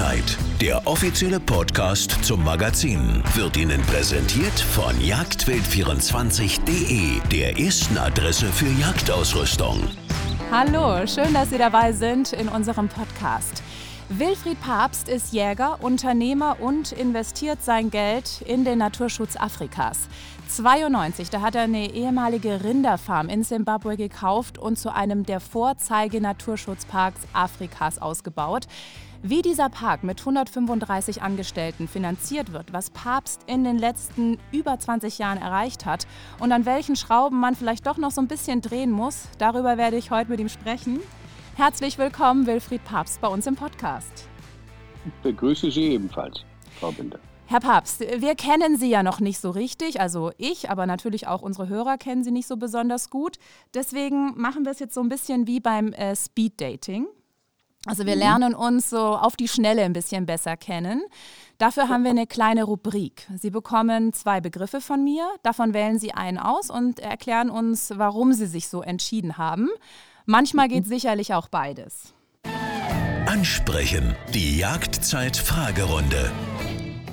Jagdzeit. Der offizielle Podcast zum Magazin wird Ihnen präsentiert von jagdwild24.de, der ersten Adresse für Jagdausrüstung. Hallo, schön, dass Sie dabei sind in unserem Podcast. Wilfried Papst ist Jäger, Unternehmer und investiert sein Geld in den Naturschutz Afrikas. 92, da hat er eine ehemalige Rinderfarm in Simbabwe gekauft und zu einem der Vorzeige-Naturschutzparks Afrikas ausgebaut. Wie dieser Park mit 135 Angestellten finanziert wird, was Papst in den letzten über 20 Jahren erreicht hat und an welchen Schrauben man vielleicht doch noch so ein bisschen drehen muss, darüber werde ich heute mit ihm sprechen. Herzlich willkommen, Wilfried Papst, bei uns im Podcast. Ich begrüße Sie ebenfalls, Frau Binder. Herr Papst, wir kennen Sie ja noch nicht so richtig, also ich, aber natürlich auch unsere Hörer kennen Sie nicht so besonders gut. Deswegen machen wir es jetzt so ein bisschen wie beim äh, Speed Dating. Also wir mhm. lernen uns so auf die Schnelle ein bisschen besser kennen. Dafür haben wir eine kleine Rubrik. Sie bekommen zwei Begriffe von mir, davon wählen Sie einen aus und erklären uns, warum Sie sich so entschieden haben. Manchmal geht sicherlich auch beides. Ansprechen. Die Jagdzeit-Fragerunde.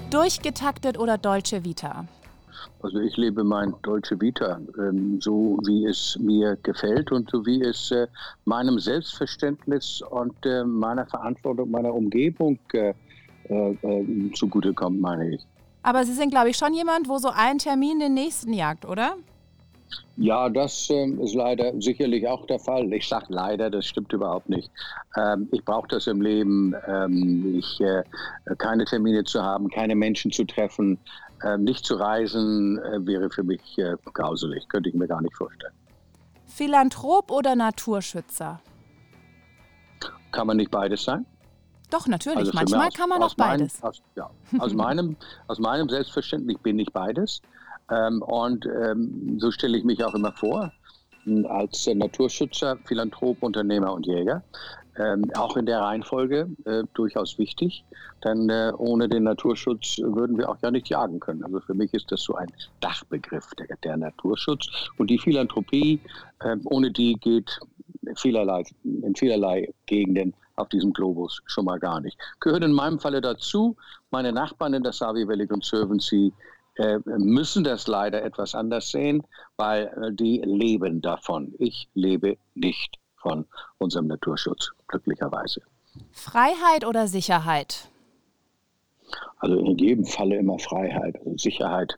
Durchgetaktet oder Dolce Vita? Also ich lebe mein Dolce Vita, ähm, so wie es mir gefällt und so wie es äh, meinem Selbstverständnis und äh, meiner Verantwortung, meiner Umgebung äh, äh, äh zugutekommt, meine ich. Aber Sie sind, glaube ich, schon jemand, wo so ein Termin den nächsten jagt, oder? Ja, das äh, ist leider sicherlich auch der Fall. Ich sage leider, das stimmt überhaupt nicht. Ähm, ich brauche das im Leben, ähm, ich, äh, keine Termine zu haben, keine Menschen zu treffen, äh, nicht zu reisen, äh, wäre für mich äh, grauselig, könnte ich mir gar nicht vorstellen. Philanthrop oder Naturschützer? Kann man nicht beides sein? Doch, natürlich. Also Manchmal aus, kann man auch beides. Mein, aus, ja, aus, meinem, aus meinem Selbstverständnis bin ich beides. Ähm, und ähm, so stelle ich mich auch immer vor, als äh, Naturschützer, Philanthrop, Unternehmer und Jäger. Ähm, auch in der Reihenfolge äh, durchaus wichtig, denn äh, ohne den Naturschutz würden wir auch ja nicht jagen können. Also für mich ist das so ein Dachbegriff, der, der Naturschutz. Und die Philanthropie, ohne die geht vielerlei, in vielerlei Gegenden auf diesem Globus schon mal gar nicht. Gehören in meinem Falle dazu meine Nachbarn in der Savi Valley Conservancy, müssen das leider etwas anders sehen, weil äh, die leben davon. Ich lebe nicht von unserem Naturschutz, glücklicherweise. Freiheit oder Sicherheit? Also in jedem Falle immer Freiheit. Also Sicherheit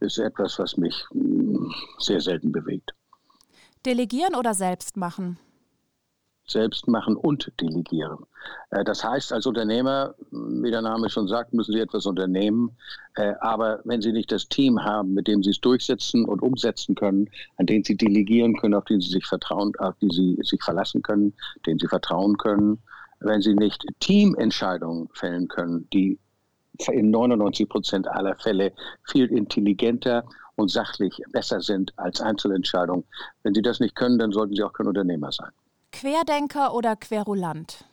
ist etwas, was mich mm, sehr selten bewegt. Delegieren oder selbst machen? Selbst machen und delegieren. Äh, das heißt, als Unternehmer, wie der Name schon sagt, müssen Sie etwas unternehmen. Äh, aber wenn Sie nicht das Team haben, mit dem Sie es durchsetzen und umsetzen können, an den Sie delegieren können, auf den Sie sich vertrauen, auf die Sie sich verlassen können, denen Sie vertrauen können, wenn Sie nicht Teamentscheidungen fällen können, die in 99 Prozent aller Fälle viel intelligenter und sachlich besser sind als Einzelentscheidungen. Wenn Sie das nicht können, dann sollten Sie auch kein Unternehmer sein. Querdenker oder Querulant?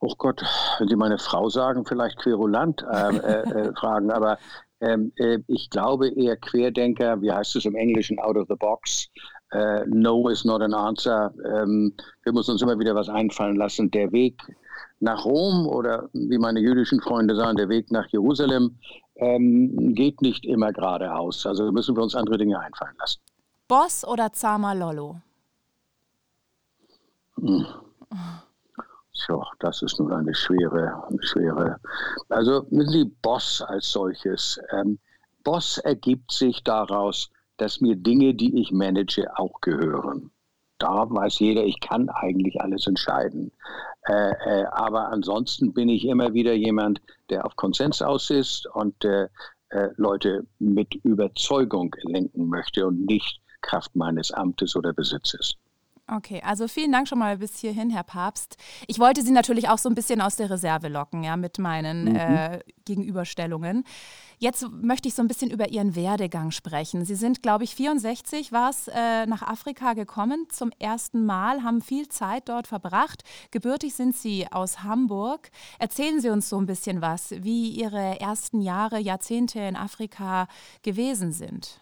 Oh Gott, wenn Sie meine Frau sagen, vielleicht Querulant äh, äh, äh, fragen, aber ähm, äh, ich glaube eher Querdenker, wie heißt es im Englischen, out of the box. Äh, no is not an answer. Ähm, wir müssen uns immer wieder was einfallen lassen. Der Weg nach Rom oder wie meine jüdischen Freunde sagen, der Weg nach Jerusalem ähm, geht nicht immer geradeaus. Also müssen wir uns andere Dinge einfallen lassen. Boss oder Zama Lollo? Tja, das ist nun eine schwere, schwere. Also, Sie, Boss als solches. Ähm, Boss ergibt sich daraus, dass mir Dinge, die ich manage, auch gehören. Da weiß jeder, ich kann eigentlich alles entscheiden. Äh, äh, aber ansonsten bin ich immer wieder jemand, der auf Konsens aus ist und äh, äh Leute mit Überzeugung lenken möchte und nicht Kraft meines Amtes oder Besitzes. Okay, also vielen Dank schon mal bis hierhin, Herr Papst. Ich wollte Sie natürlich auch so ein bisschen aus der Reserve locken, ja, mit meinen mhm. äh, Gegenüberstellungen. Jetzt möchte ich so ein bisschen über Ihren Werdegang sprechen. Sie sind, glaube ich, 64 war es, äh, nach Afrika gekommen zum ersten Mal, haben viel Zeit dort verbracht. Gebürtig sind Sie aus Hamburg. Erzählen Sie uns so ein bisschen was, wie Ihre ersten Jahre, Jahrzehnte in Afrika gewesen sind.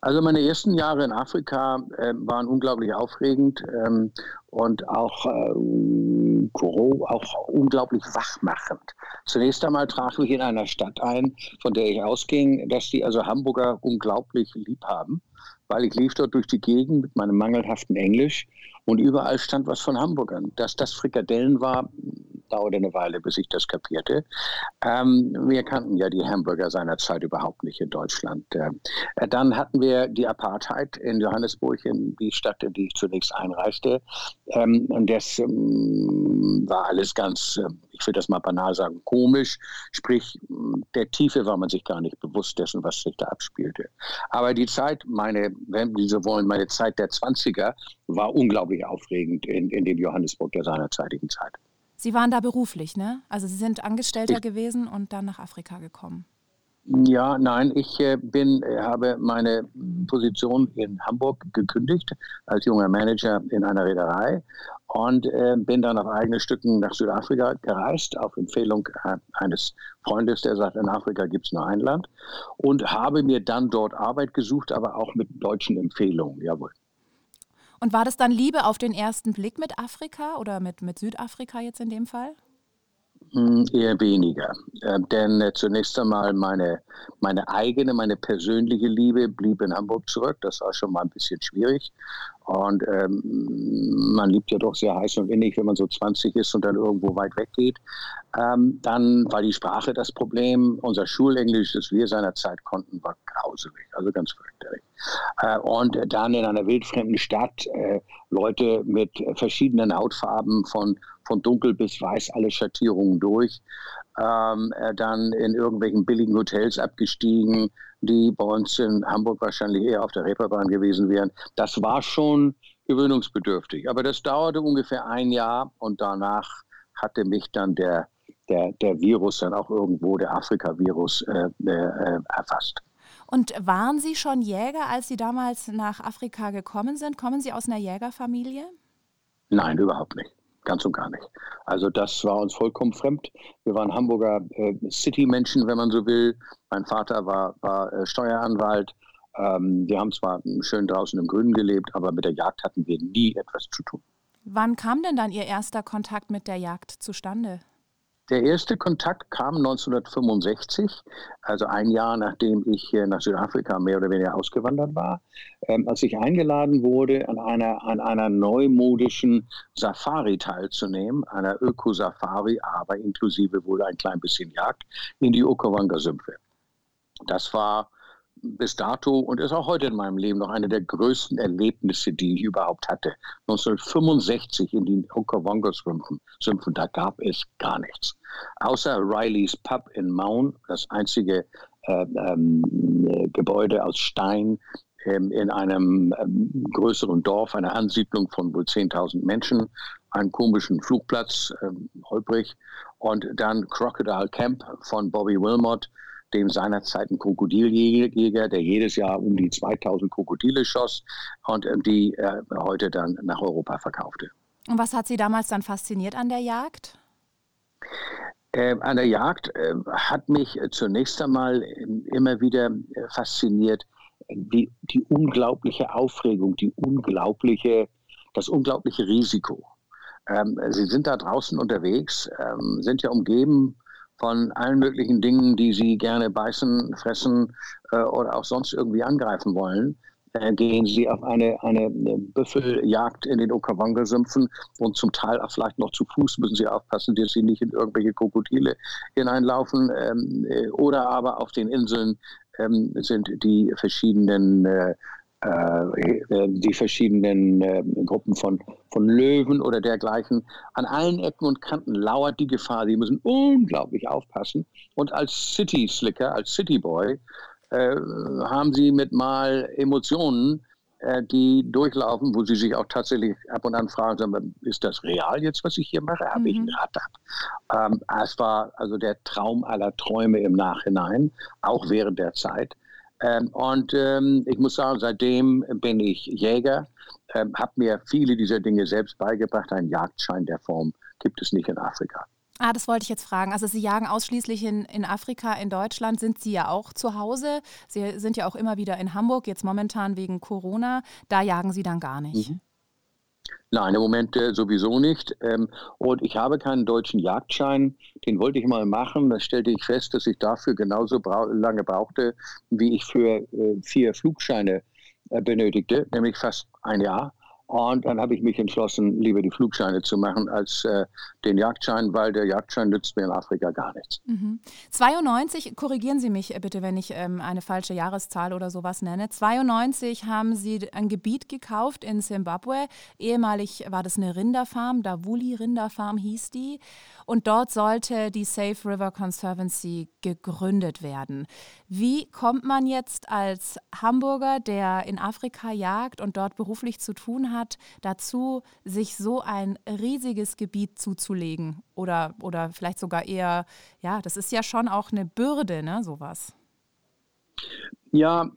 Also meine ersten Jahre in Afrika äh, waren unglaublich aufregend ähm, und auch, äh, auch unglaublich wachmachend. Zunächst einmal traf ich in einer Stadt ein, von der ich ausging, dass die also Hamburger unglaublich lieb haben, weil ich lief dort durch die Gegend mit meinem mangelhaften Englisch und überall stand was von Hamburgern. Dass das Frikadellen war, dauerte eine Weile, bis ich das kapierte. Ähm, wir kannten ja die Hamburger seinerzeit überhaupt nicht in Deutschland. Äh, dann hatten wir die Apartheid in Johannesburg, in die Stadt, in die ich zunächst einreiste. Ähm, und das ähm, war alles ganz, äh, ich will das mal banal sagen, komisch. Sprich, der Tiefe war man sich gar nicht bewusst dessen, was sich da abspielte. Aber die Zeit, meine, wenn Sie so wollen, meine Zeit der 20er war unglaublich aufregend in, in dem Johannesburg der seinerzeitigen Zeit. Sie waren da beruflich, ne? Also Sie sind Angestellter ich, gewesen und dann nach Afrika gekommen. Ja, nein, ich äh, bin, äh, habe meine Position in Hamburg gekündigt als junger Manager in einer Reederei und äh, bin dann auf eigene Stücken nach Südafrika gereist, auf Empfehlung eines Freundes, der sagt, in Afrika gibt es nur ein Land und habe mir dann dort Arbeit gesucht, aber auch mit deutschen Empfehlungen, jawohl. Und war das dann Liebe auf den ersten Blick mit Afrika oder mit, mit Südafrika jetzt in dem Fall? Eher weniger. Äh, denn äh, zunächst einmal meine, meine eigene, meine persönliche Liebe blieb in Hamburg zurück. Das war schon mal ein bisschen schwierig. Und ähm, man liebt ja doch sehr heiß und innig, wenn man so 20 ist und dann irgendwo weit weg geht. Ähm, dann war die Sprache das Problem. Unser Schulenglisch, das wir seinerzeit konnten, war grauselig, also ganz fürchterlich. Äh, und dann in einer wildfremden Stadt äh, Leute mit verschiedenen Hautfarben von, von dunkel bis weiß, alle Schattierungen durch. Ähm, äh, dann in irgendwelchen billigen Hotels abgestiegen, die bei uns in Hamburg wahrscheinlich eher auf der Reeperbahn gewesen wären. Das war schon gewöhnungsbedürftig. Aber das dauerte ungefähr ein Jahr und danach hatte mich dann der, der, der Virus dann auch irgendwo, der Afrika-Virus, äh, äh, erfasst. Und waren Sie schon Jäger, als Sie damals nach Afrika gekommen sind? Kommen Sie aus einer Jägerfamilie? Nein, überhaupt nicht. Ganz und gar nicht. Also das war uns vollkommen fremd. Wir waren Hamburger äh, City-Menschen, wenn man so will. Mein Vater war, war äh, Steueranwalt. Ähm, wir haben zwar schön draußen im Grünen gelebt, aber mit der Jagd hatten wir nie etwas zu tun. Wann kam denn dann Ihr erster Kontakt mit der Jagd zustande? Der erste Kontakt kam 1965, also ein Jahr nachdem ich nach Südafrika mehr oder weniger ausgewandert war, ähm, als ich eingeladen wurde, an einer, an einer neumodischen Safari teilzunehmen, einer Öko-Safari, aber inklusive wohl ein klein bisschen Jagd in die Okawanga-Sümpfe. Das war bis dato und ist auch heute in meinem Leben noch eine der größten Erlebnisse, die ich überhaupt hatte. 1965 in den Okawanga-Sümpfen, da gab es gar nichts. Außer Riley's Pub in Maun, das einzige äh, ähm, Gebäude aus Stein ähm, in einem ähm, größeren Dorf, einer Ansiedlung von wohl 10.000 Menschen, einen komischen Flugplatz, ähm, holprig, und dann Crocodile Camp von Bobby Wilmot, dem seinerzeit ein Krokodiljäger, der jedes Jahr um die 2000 Krokodile schoss und ähm, die äh, heute dann nach Europa verkaufte. Und was hat Sie damals dann fasziniert an der Jagd? Äh, an der Jagd äh, hat mich zunächst einmal ähm, immer wieder äh, fasziniert die, die unglaubliche Aufregung, die unglaubliche, das unglaubliche Risiko. Ähm, Sie sind da draußen unterwegs, ähm, sind ja umgeben von allen möglichen Dingen, die sie gerne beißen, fressen äh, oder auch sonst irgendwie angreifen wollen. Äh, gehen sie auf eine, eine Büffeljagd in den Okawanga-Sümpfen und zum Teil auch vielleicht noch zu Fuß müssen sie aufpassen, dass sie nicht in irgendwelche Krokodile hineinlaufen. Ähm, äh, oder aber auf den Inseln ähm, sind die verschiedenen äh, die verschiedenen äh, Gruppen von, von Löwen oder dergleichen. An allen Ecken und Kanten lauert die Gefahr. Sie müssen unglaublich aufpassen. Und als City Slicker, als City Boy, äh, haben sie mit mal Emotionen, äh, die durchlaufen, wo sie sich auch tatsächlich ab und an fragen, ist das real jetzt, was ich hier mache? Habe mhm. ich ein Rad ähm, Es war also der Traum aller Träume im Nachhinein, auch während der Zeit. Ähm, und ähm, ich muss sagen, seitdem bin ich Jäger, ähm, habe mir viele dieser Dinge selbst beigebracht. Ein Jagdschein der Form gibt es nicht in Afrika. Ah, das wollte ich jetzt fragen. Also Sie jagen ausschließlich in, in Afrika, in Deutschland sind Sie ja auch zu Hause. Sie sind ja auch immer wieder in Hamburg, jetzt momentan wegen Corona. Da jagen Sie dann gar nicht. Mhm. Nein, im Moment äh, sowieso nicht. Ähm, und ich habe keinen deutschen Jagdschein. Den wollte ich mal machen. Da stellte ich fest, dass ich dafür genauso lange brauchte, wie ich für äh, vier Flugscheine äh, benötigte, nämlich fast ein Jahr. Und dann habe ich mich entschlossen, lieber die Flugscheine zu machen als äh, den Jagdschein, weil der Jagdschein nützt mir in Afrika gar nichts. Mhm. 92, korrigieren Sie mich bitte, wenn ich ähm, eine falsche Jahreszahl oder sowas nenne. 92 haben Sie ein Gebiet gekauft in Simbabwe. Ehemalig war das eine Rinderfarm, Davuli Rinderfarm hieß die. Und dort sollte die Safe River Conservancy gegründet werden. Wie kommt man jetzt als Hamburger, der in Afrika jagt und dort beruflich zu tun hat, dazu, sich so ein riesiges Gebiet zuzulegen? Oder, oder vielleicht sogar eher, ja, das ist ja schon auch eine Bürde, ne, sowas. Ja,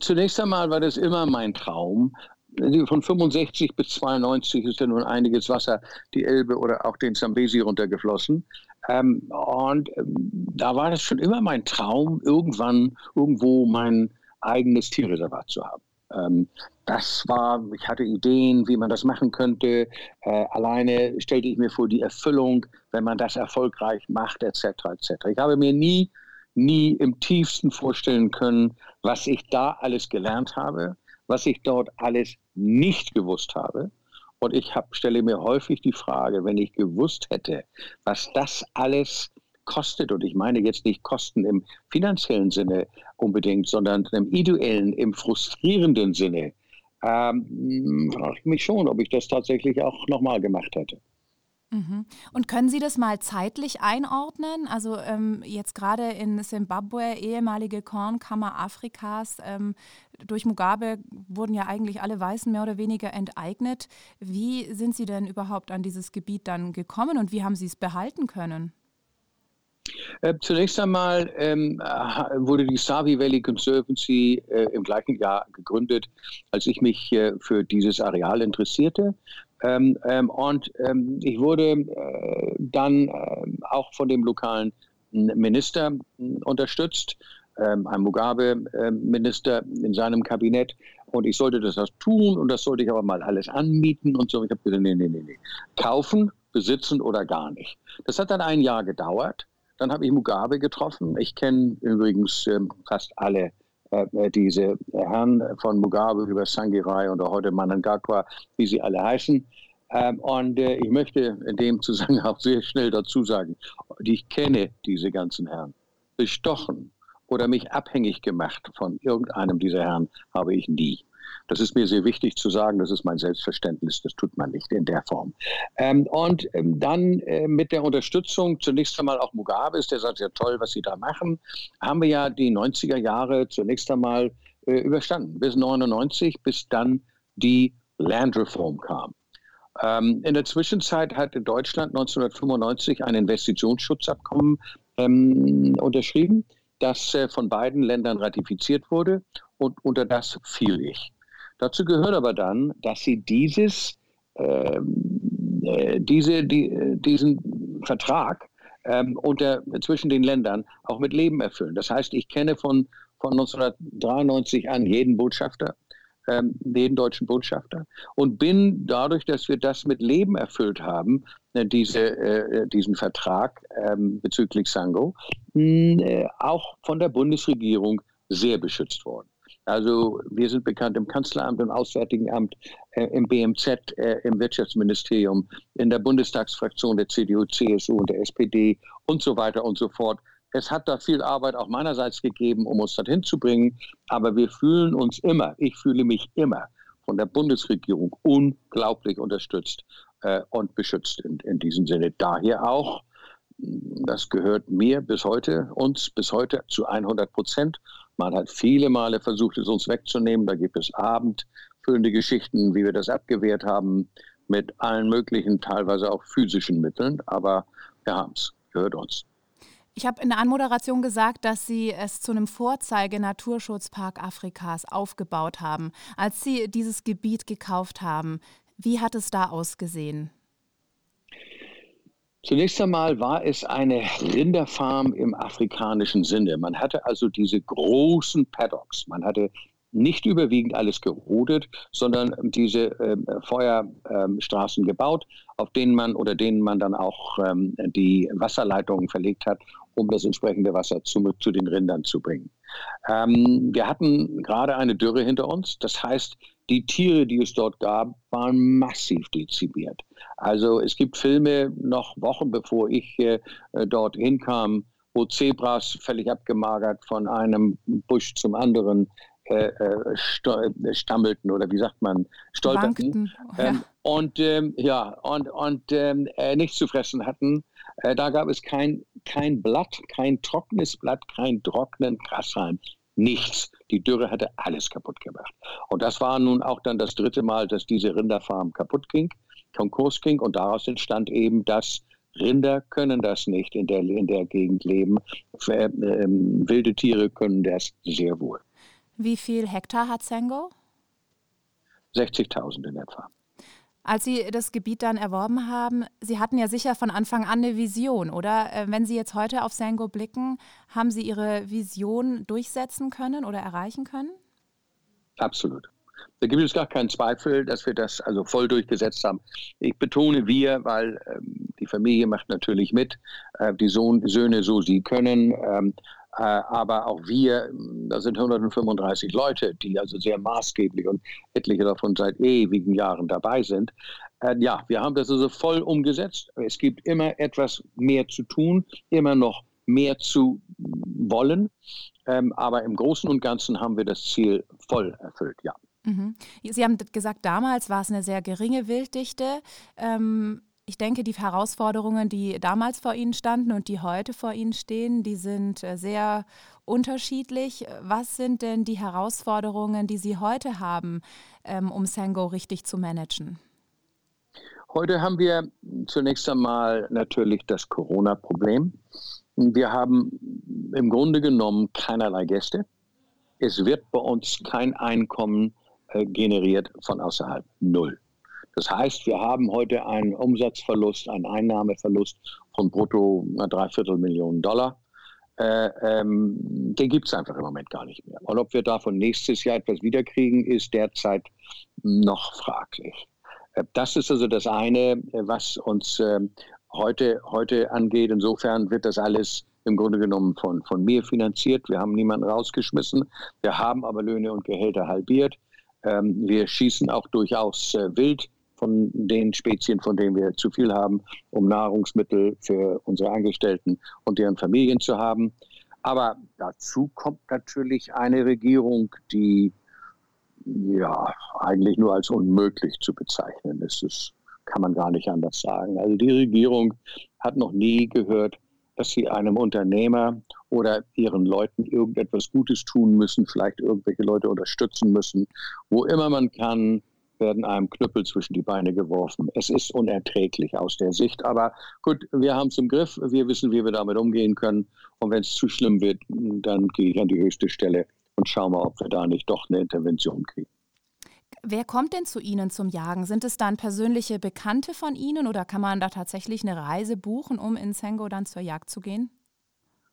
zunächst einmal war das immer mein Traum, von 65 bis 92 ist ja nun einiges Wasser die Elbe oder auch den Zambesi runtergeflossen. Ähm, und ähm, da war das schon immer mein Traum, irgendwann irgendwo mein eigenes Tierreservat zu haben. Ähm, das war, ich hatte Ideen, wie man das machen könnte. Äh, alleine stellte ich mir vor die Erfüllung, wenn man das erfolgreich macht, etc. etc. Ich habe mir nie, nie im tiefsten vorstellen können, was ich da alles gelernt habe was ich dort alles nicht gewusst habe. Und ich hab, stelle mir häufig die Frage, wenn ich gewusst hätte, was das alles kostet, und ich meine jetzt nicht Kosten im finanziellen Sinne unbedingt, sondern im ideellen, im frustrierenden Sinne, ähm, frage ich mich schon, ob ich das tatsächlich auch nochmal gemacht hätte. Mhm. Und können Sie das mal zeitlich einordnen? Also ähm, jetzt gerade in Simbabwe, ehemalige Kornkammer Afrikas, ähm, durch Mugabe wurden ja eigentlich alle Weißen mehr oder weniger enteignet. Wie sind Sie denn überhaupt an dieses Gebiet dann gekommen und wie haben Sie es behalten können? Äh, zunächst einmal ähm, wurde die Savi Valley Conservancy äh, im gleichen Jahr gegründet, als ich mich äh, für dieses Areal interessierte. Ähm, ähm, und ähm, ich wurde äh, dann äh, auch von dem lokalen Minister unterstützt, ähm, ein Mugabe-Minister in seinem Kabinett. Und ich sollte das tun und das sollte ich aber mal alles anmieten und so. Ich habe gesagt, nee, nee, nee, nee. Kaufen, besitzen oder gar nicht. Das hat dann ein Jahr gedauert. Dann habe ich Mugabe getroffen. Ich kenne übrigens äh, fast alle diese Herren von Mugabe über Sangirai und heute Manangakwa, wie sie alle heißen. Ähm, und äh, ich möchte in dem Zusammenhang auch sehr schnell dazu sagen, ich kenne diese ganzen Herren. Bestochen oder mich abhängig gemacht von irgendeinem dieser Herren habe ich nie. Das ist mir sehr wichtig zu sagen, das ist mein Selbstverständnis, das tut man nicht in der Form. Ähm, und ähm, dann äh, mit der Unterstützung zunächst einmal auch Mugabes, der sagt, ja toll, was Sie da machen, haben wir ja die 90er Jahre zunächst einmal äh, überstanden, bis 99, bis dann die Landreform kam. Ähm, in der Zwischenzeit hatte Deutschland 1995 ein Investitionsschutzabkommen ähm, unterschrieben, das äh, von beiden Ländern ratifiziert wurde und unter das fiel ich. Dazu gehört aber dann, dass sie dieses, ähm, äh, diese, die, diesen Vertrag ähm, unter, zwischen den Ländern auch mit Leben erfüllen. Das heißt, ich kenne von, von 1993 an jeden Botschafter, ähm, jeden deutschen Botschafter und bin dadurch, dass wir das mit Leben erfüllt haben, äh, diese, äh, diesen Vertrag ähm, bezüglich Sango, äh, auch von der Bundesregierung sehr beschützt worden. Also wir sind bekannt im Kanzleramt, im Auswärtigen Amt, äh, im BMZ, äh, im Wirtschaftsministerium, in der Bundestagsfraktion der CDU, CSU und der SPD und so weiter und so fort. Es hat da viel Arbeit auch meinerseits gegeben, um uns dorthin zu bringen, aber wir fühlen uns immer, ich fühle mich immer von der Bundesregierung unglaublich unterstützt äh, und beschützt in, in diesem Sinne. Daher auch, das gehört mir bis heute, uns bis heute zu 100 Prozent. Man hat viele Male versucht, es uns wegzunehmen. Da gibt es abendfüllende Geschichten, wie wir das abgewehrt haben, mit allen möglichen, teilweise auch physischen Mitteln. Aber wir haben es, gehört uns. Ich habe in der Anmoderation gesagt, dass Sie es zu einem Vorzeige-Naturschutzpark Afrikas aufgebaut haben. Als Sie dieses Gebiet gekauft haben, wie hat es da ausgesehen? Zunächst einmal war es eine Rinderfarm im afrikanischen Sinne. Man hatte also diese großen Paddocks. Man hatte nicht überwiegend alles gerodet, sondern diese äh, Feuerstraßen ähm, gebaut, auf denen man oder denen man dann auch ähm, die Wasserleitungen verlegt hat, um das entsprechende Wasser zu, zu den Rindern zu bringen. Ähm, wir hatten gerade eine Dürre hinter uns. Das heißt, die Tiere, die es dort gab, waren massiv dezimiert. Also es gibt Filme noch Wochen bevor ich äh, dort hinkam, wo Zebras völlig abgemagert von einem Busch zum anderen äh, äh, äh, stammelten oder wie sagt man, stolperten. Ähm, und ähm, ja, und, und ähm, äh, nichts zu fressen hatten. Äh, da gab es kein, kein Blatt, kein trockenes Blatt, kein trockenen Grashalm. Nichts. Die Dürre hatte alles kaputt gemacht. Und das war nun auch dann das dritte Mal, dass diese Rinderfarm kaputt ging, Konkurs ging. Und daraus entstand eben das, Rinder können das nicht in der, in der Gegend leben. Ähm, wilde Tiere können das sehr wohl. Wie viel Hektar hat Sengo? 60.000 in etwa. Als Sie das Gebiet dann erworben haben, Sie hatten ja sicher von Anfang an eine Vision, oder? Äh, wenn Sie jetzt heute auf Sengo blicken, haben Sie Ihre Vision durchsetzen können oder erreichen können? Absolut. Da gibt es gar keinen Zweifel, dass wir das also voll durchgesetzt haben. Ich betone wir, weil ähm, die Familie macht natürlich mit, äh, die Sohn, Söhne so sie können. Ähm, äh, aber auch wir, da sind 135 Leute, die also sehr maßgeblich und etliche davon seit ewigen Jahren dabei sind. Äh, ja, wir haben das also voll umgesetzt. Es gibt immer etwas mehr zu tun, immer noch mehr zu wollen. Ähm, aber im Großen und Ganzen haben wir das Ziel voll erfüllt, ja. Mhm. Sie haben gesagt, damals war es eine sehr geringe Wilddichte. Ähm, ich denke, die Herausforderungen, die damals vor Ihnen standen und die heute vor Ihnen stehen, die sind äh, sehr unterschiedlich. Was sind denn die Herausforderungen, die Sie heute haben, ähm, um Sango richtig zu managen? Heute haben wir zunächst einmal natürlich das Corona-Problem. Wir haben im Grunde genommen keinerlei Gäste. Es wird bei uns kein Einkommen äh, generiert von außerhalb. Null. Das heißt, wir haben heute einen Umsatzverlust, einen Einnahmeverlust von brutto Dreiviertel Millionen Dollar. Äh, ähm, den gibt es einfach im Moment gar nicht mehr. Und ob wir davon nächstes Jahr etwas wiederkriegen, ist derzeit noch fraglich. Äh, das ist also das eine, was uns äh, heute, heute angeht. Insofern wird das alles im Grunde genommen von, von mir finanziert. Wir haben niemanden rausgeschmissen. Wir haben aber Löhne und Gehälter halbiert. Ähm, wir schießen auch durchaus äh, wild von den Spezien, von denen wir zu viel haben, um Nahrungsmittel für unsere Angestellten und deren Familien zu haben. Aber dazu kommt natürlich eine Regierung, die ja eigentlich nur als unmöglich zu bezeichnen ist. Das kann man gar nicht anders sagen. Also die Regierung hat noch nie gehört, dass sie einem Unternehmer oder ihren Leuten irgendetwas Gutes tun müssen, vielleicht irgendwelche Leute unterstützen müssen. Wo immer man kann, werden einem Knüppel zwischen die Beine geworfen. Es ist unerträglich aus der Sicht. Aber gut, wir haben es im Griff. Wir wissen, wie wir damit umgehen können. Und wenn es zu schlimm wird, dann gehe ich an die höchste Stelle und schaue mal, ob wir da nicht doch eine Intervention kriegen. Wer kommt denn zu Ihnen zum Jagen? Sind es dann persönliche Bekannte von Ihnen oder kann man da tatsächlich eine Reise buchen, um in Sengo dann zur Jagd zu gehen?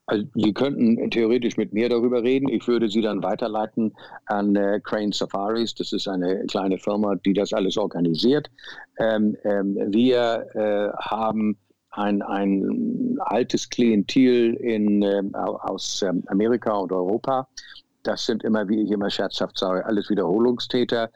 Also Sie könnten theoretisch mit mir darüber reden. Ich würde Sie dann weiterleiten an äh, Crane Safaris. Das ist eine kleine Firma, die das alles organisiert. Ähm, ähm, wir äh, haben ein, ein altes Klientel in, äh, aus ähm, Amerika und Europa, das sind immer, wie ich immer scherzhaft sage, alles Wiederholungstäter.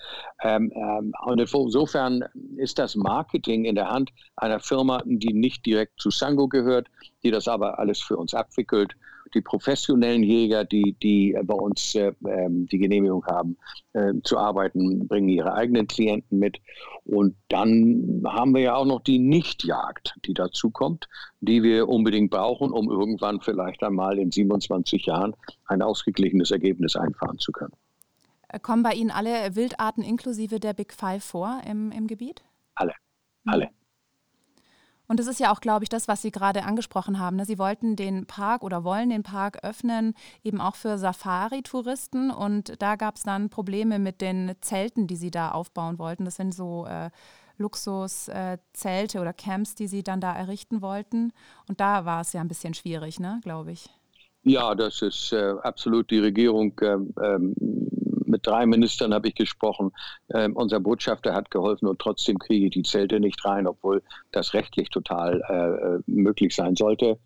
Ähm, ähm, und insofern ist das Marketing in der Hand einer Firma, die nicht direkt zu Sango gehört, die das aber alles für uns abwickelt die professionellen Jäger, die, die bei uns äh, ähm, die Genehmigung haben äh, zu arbeiten, bringen ihre eigenen Klienten mit. Und dann haben wir ja auch noch die Nichtjagd, die dazu kommt, die wir unbedingt brauchen, um irgendwann vielleicht einmal in 27 Jahren ein ausgeglichenes Ergebnis einfahren zu können. Äh, kommen bei Ihnen alle Wildarten inklusive der Big Five vor im, im Gebiet? Alle, alle. Und das ist ja auch, glaube ich, das, was Sie gerade angesprochen haben. Ne? Sie wollten den Park oder wollen den Park öffnen, eben auch für Safari-Touristen. Und da gab es dann Probleme mit den Zelten, die Sie da aufbauen wollten. Das sind so äh, Luxuszelte äh, oder Camps, die Sie dann da errichten wollten. Und da war es ja ein bisschen schwierig, ne, glaube ich. Ja, das ist äh, absolut die Regierung. Ähm, ähm mit drei Ministern habe ich gesprochen. Ähm, unser Botschafter hat geholfen und trotzdem kriege ich die Zelte nicht rein, obwohl das rechtlich total äh, äh möglich sein sollte.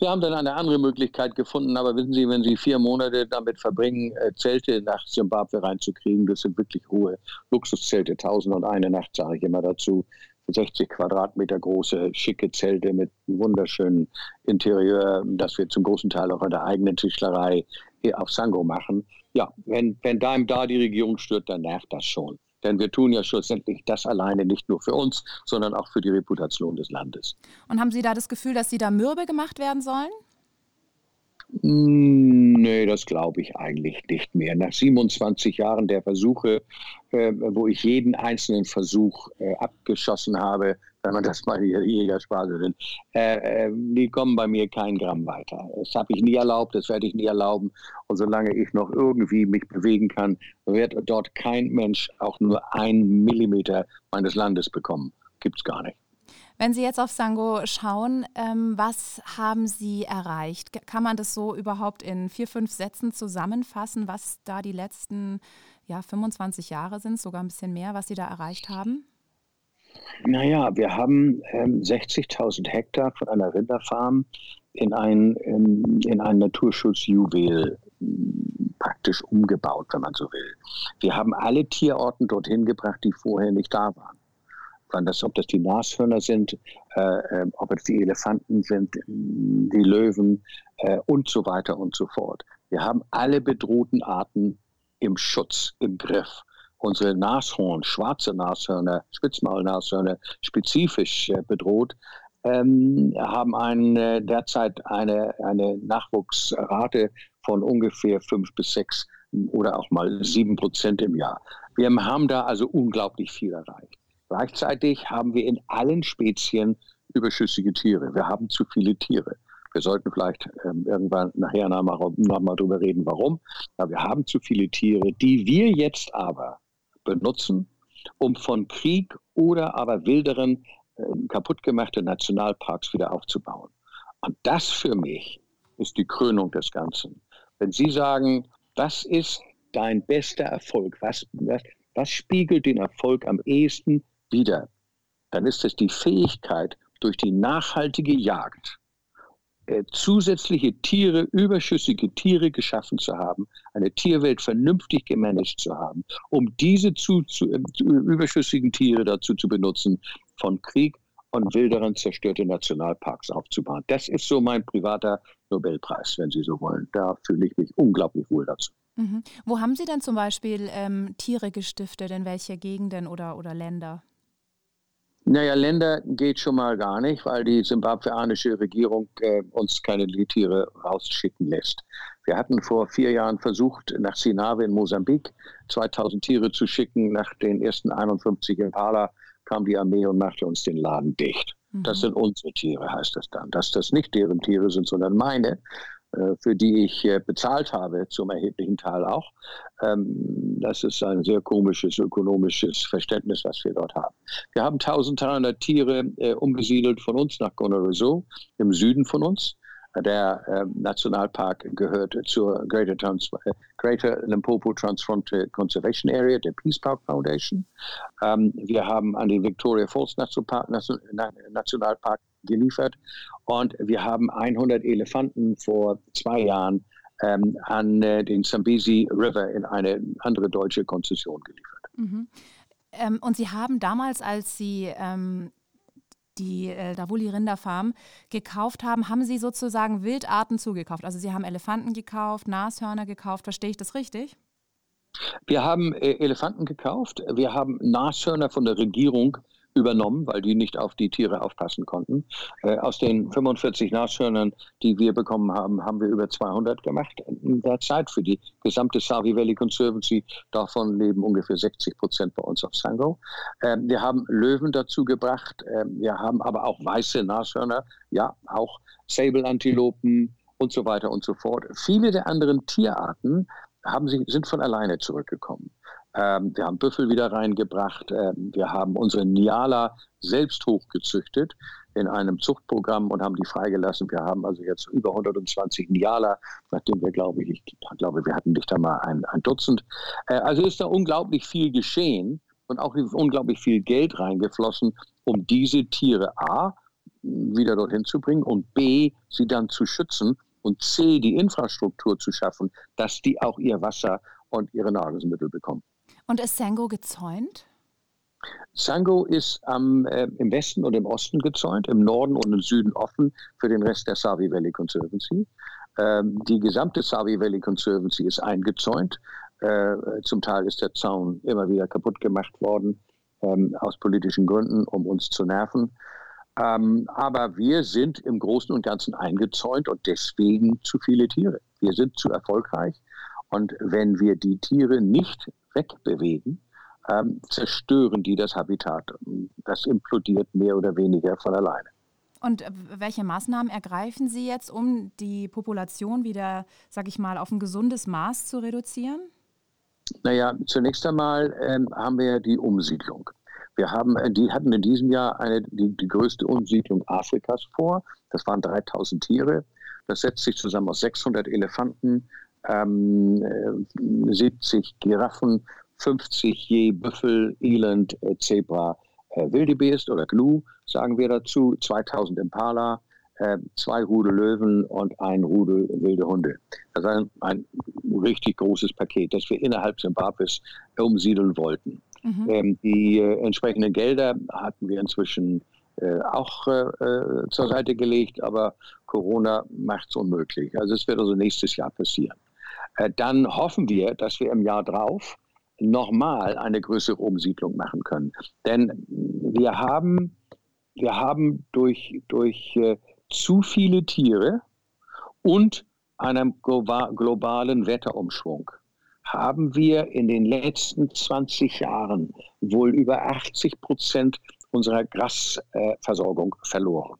Wir haben dann eine andere Möglichkeit gefunden, aber wissen Sie, wenn Sie vier Monate damit verbringen, äh, Zelte nach Zimbabwe reinzukriegen, das sind wirklich hohe Luxuszelte, tausend und eine Nacht, sage ich immer dazu. 60 Quadratmeter große, schicke Zelte mit wunderschönem Interieur, das wir zum großen Teil auch in der eigenen Tischlerei hier auf Sango machen. Ja, wenn, wenn da im da die Regierung stört, dann nervt das schon. Denn wir tun ja schlussendlich das alleine nicht nur für uns, sondern auch für die Reputation des Landes. Und haben Sie da das Gefühl, dass Sie da mürbe gemacht werden sollen? Hm, nee, das glaube ich eigentlich nicht mehr. Nach 27 Jahren der Versuche, äh, wo ich jeden einzelnen Versuch äh, abgeschossen habe, wenn man das mal Jägersprache nennt, äh, äh, die kommen bei mir kein Gramm weiter. Das habe ich nie erlaubt, das werde ich nie erlauben. Und solange ich noch irgendwie mich bewegen kann, wird dort kein Mensch auch nur ein Millimeter meines Landes bekommen. Gibt es gar nicht. Wenn Sie jetzt auf Sango schauen, ähm, was haben Sie erreicht? Kann man das so überhaupt in vier, fünf Sätzen zusammenfassen, was da die letzten ja, 25 Jahre sind, sogar ein bisschen mehr, was Sie da erreicht haben? Naja, wir haben ähm, 60.000 Hektar von einer Rinderfarm in ein, in, in ein Naturschutzjuwel hm, praktisch umgebaut, wenn man so will. Wir haben alle Tierorten dorthin gebracht, die vorher nicht da waren das, ob das die Nashörner sind, äh, äh, ob es die Elefanten sind, die Löwen äh, und so weiter und so fort. Wir haben alle bedrohten Arten im Schutz, im Griff. Unsere Nashorn, schwarze Nashörner, Spitzmaulnashörner, spezifisch äh, bedroht, ähm, haben ein, äh, derzeit eine, eine Nachwuchsrate von ungefähr fünf bis sechs oder auch mal sieben Prozent im Jahr. Wir haben da also unglaublich viel erreicht. Gleichzeitig haben wir in allen Spezien überschüssige Tiere. Wir haben zu viele Tiere. Wir sollten vielleicht ähm, irgendwann nachher nochmal noch mal drüber reden, warum. Aber wir haben zu viele Tiere, die wir jetzt aber benutzen, um von Krieg oder aber wilderen, äh, kaputtgemachte Nationalparks wieder aufzubauen. Und das für mich ist die Krönung des Ganzen. Wenn Sie sagen, was ist dein bester Erfolg? Was, was, was spiegelt den Erfolg am ehesten wieder, dann ist es die Fähigkeit, durch die nachhaltige Jagd äh, zusätzliche Tiere, überschüssige Tiere geschaffen zu haben, eine Tierwelt vernünftig gemanagt zu haben, um diese zu, zu, äh, überschüssigen Tiere dazu zu benutzen, von Krieg und Wilderern zerstörte Nationalparks aufzubauen. Das ist so mein privater Nobelpreis, wenn Sie so wollen. Da fühle ich mich unglaublich wohl dazu. Mhm. Wo haben Sie denn zum Beispiel ähm, Tiere gestiftet? In welche Gegenden oder, oder Länder? Naja, Länder geht schon mal gar nicht, weil die simbabweanische Regierung äh, uns keine Tiere rausschicken lässt. Wir hatten vor vier Jahren versucht, nach Sinawe in Mosambik 2000 Tiere zu schicken. Nach den ersten 51 Impala kam die Armee und machte uns den Laden dicht. Mhm. Das sind unsere Tiere, heißt das dann. Dass das nicht deren Tiere sind, sondern meine, für die ich äh, bezahlt habe, zum erheblichen Teil auch. Ähm, das ist ein sehr komisches ökonomisches Verständnis, was wir dort haben. Wir haben 1300 Tiere äh, umgesiedelt von uns nach Gonorrhoeau, im Süden von uns. Der äh, Nationalpark gehört zur Greater, Trans Greater Limpopo Transfrontier Conservation Area, der Peace Park Foundation. Ähm, wir haben an den Victoria Falls Nationalpark geliefert und wir haben 100 Elefanten vor zwei Jahren ähm, an äh, den Zambezi River in eine andere deutsche Konzession geliefert. Mhm. Ähm, und Sie haben damals, als Sie ähm, die äh, Davuli Rinderfarm gekauft haben, haben Sie sozusagen Wildarten zugekauft. Also Sie haben Elefanten gekauft, Nashörner gekauft. Verstehe ich das richtig? Wir haben äh, Elefanten gekauft. Wir haben Nashörner von der Regierung übernommen, weil die nicht auf die Tiere aufpassen konnten. Äh, aus den 45 Nashörnern, die wir bekommen haben, haben wir über 200 gemacht in der Zeit für die gesamte Savi Valley Conservancy. Davon leben ungefähr 60 Prozent bei uns auf Sango. Ähm, wir haben Löwen dazu gebracht. Ähm, wir haben aber auch weiße Nashörner, ja, auch Sable-Antilopen und so weiter und so fort. Viele der anderen Tierarten haben sie, sind von alleine zurückgekommen. Ähm, wir haben Büffel wieder reingebracht. Ähm, wir haben unsere Niala selbst hochgezüchtet in einem Zuchtprogramm und haben die freigelassen. Wir haben also jetzt über 120 Niala, nachdem wir, glaube ich, ich glaube, wir hatten nicht einmal ein, ein Dutzend. Äh, also ist da unglaublich viel geschehen und auch unglaublich viel Geld reingeflossen, um diese Tiere A wieder dorthin zu bringen und B, sie dann zu schützen und C, die Infrastruktur zu schaffen, dass die auch ihr Wasser und ihre Nahrungsmittel bekommen. Und ist Sango gezäunt? Sango ist ähm, äh, im Westen und im Osten gezäunt, im Norden und im Süden offen für den Rest der Savi Valley Conservancy. Ähm, die gesamte Savi Valley Conservancy ist eingezäunt. Äh, zum Teil ist der Zaun immer wieder kaputt gemacht worden, ähm, aus politischen Gründen, um uns zu nerven. Ähm, aber wir sind im Großen und Ganzen eingezäunt und deswegen zu viele Tiere. Wir sind zu erfolgreich. Und wenn wir die Tiere nicht wegbewegen, ähm, zerstören die das Habitat. Das implodiert mehr oder weniger von alleine. Und äh, welche Maßnahmen ergreifen Sie jetzt, um die Population wieder, sag ich mal, auf ein gesundes Maß zu reduzieren? Naja, zunächst einmal ähm, haben wir die Umsiedlung. Wir haben, äh, die hatten in diesem Jahr eine, die, die größte Umsiedlung Afrikas vor. Das waren 3000 Tiere. Das setzt sich zusammen aus 600 Elefanten, ähm, 70 äh, Giraffen, 50 je Büffel, Elend, äh, Zebra, äh, Wildebeest oder Gnu, sagen wir dazu, 2000 Impala, äh, zwei Rudel Löwen und ein Rudel wilde Hunde. Das ist ein, ein richtig großes Paket, das wir innerhalb Zimbabwes umsiedeln wollten. Mhm. Ähm, die äh, entsprechenden Gelder hatten wir inzwischen äh, auch zur Seite gelegt, aber Corona macht es unmöglich. Also es wird also nächstes Jahr passieren. Dann hoffen wir, dass wir im Jahr drauf nochmal eine größere Umsiedlung machen können. Denn wir haben, wir haben durch, durch äh, zu viele Tiere und einem globalen Wetterumschwung haben wir in den letzten 20 Jahren wohl über 80 Prozent unserer Grasversorgung äh, verloren.